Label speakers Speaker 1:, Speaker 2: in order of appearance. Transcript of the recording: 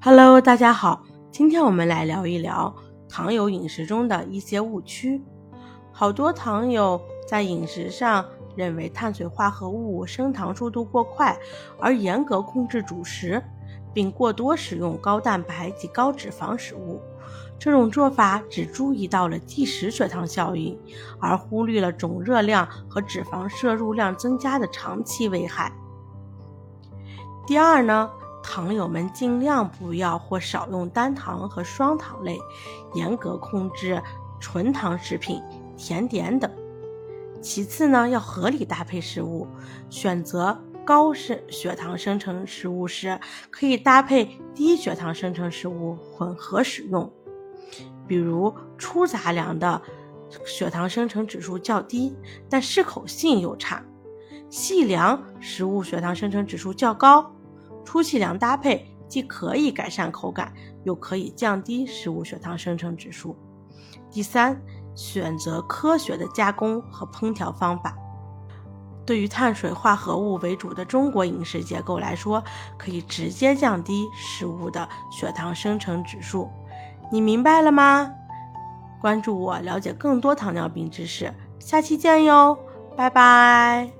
Speaker 1: Hello，大家好，今天我们来聊一聊糖友饮食中的一些误区。好多糖友在饮食上认为碳水化合物升糖速度过快，而严格控制主食，并过多使用高蛋白及高脂肪食物。这种做法只注意到了即时血糖效应，而忽略了总热量和脂肪摄入量增加的长期危害。第二呢？糖友们尽量不要或少用单糖和双糖类，严格控制纯糖食品、甜点等。其次呢，要合理搭配食物，选择高生血糖生成食物时，可以搭配低血糖生成食物混合使用。比如粗杂粮的血糖生成指数较低，但适口性又差；细粮食物血糖生成指数较高。粗细粮搭配既可以改善口感，又可以降低食物血糖生成指数。第三，选择科学的加工和烹调方法。对于碳水化合物为主的中国饮食结构来说，可以直接降低食物的血糖生成指数。你明白了吗？关注我，了解更多糖尿病知识。下期见哟，拜拜。